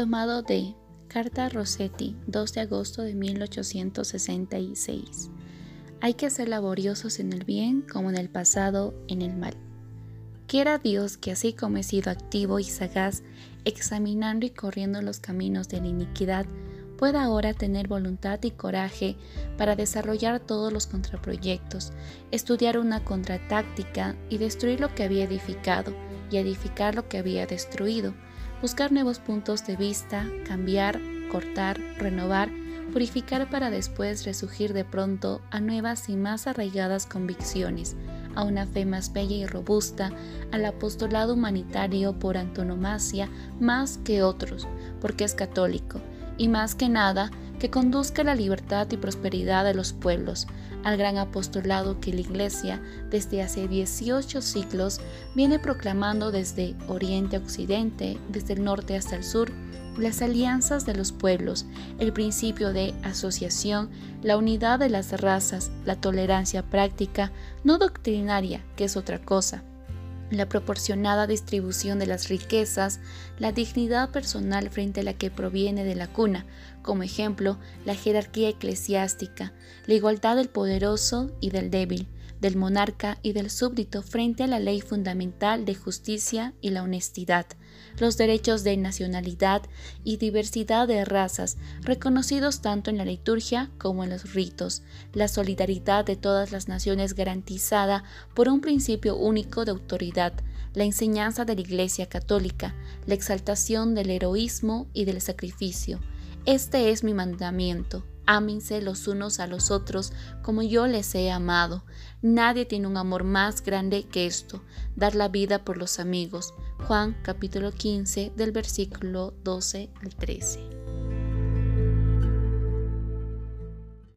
Tomado de Carta Rossetti, 2 de agosto de 1866. Hay que ser laboriosos en el bien como en el pasado en el mal. Quiera Dios que así como he sido activo y sagaz, examinando y corriendo los caminos de la iniquidad, pueda ahora tener voluntad y coraje para desarrollar todos los contraproyectos, estudiar una contratáctica y destruir lo que había edificado y edificar lo que había destruido, buscar nuevos puntos de vista, cambiar, cortar, renovar, purificar para después resurgir de pronto a nuevas y más arraigadas convicciones, a una fe más bella y robusta, al apostolado humanitario por antonomasia más que otros, porque es católico, y más que nada, que conduzca a la libertad y prosperidad de los pueblos, al gran apostolado que la Iglesia desde hace 18 siglos viene proclamando desde Oriente a Occidente, desde el norte hasta el sur, las alianzas de los pueblos, el principio de asociación, la unidad de las razas, la tolerancia práctica, no doctrinaria, que es otra cosa, la proporcionada distribución de las riquezas, la dignidad personal frente a la que proviene de la cuna, como ejemplo, la jerarquía eclesiástica, la igualdad del poderoso y del débil, del monarca y del súbdito frente a la ley fundamental de justicia y la honestidad, los derechos de nacionalidad y diversidad de razas, reconocidos tanto en la liturgia como en los ritos, la solidaridad de todas las naciones garantizada por un principio único de autoridad, la enseñanza de la Iglesia Católica, la exaltación del heroísmo y del sacrificio. Este es mi mandamiento, Ámense los unos a los otros como yo les he amado. Nadie tiene un amor más grande que esto, dar la vida por los amigos. Juan capítulo 15 del versículo 12 al 13.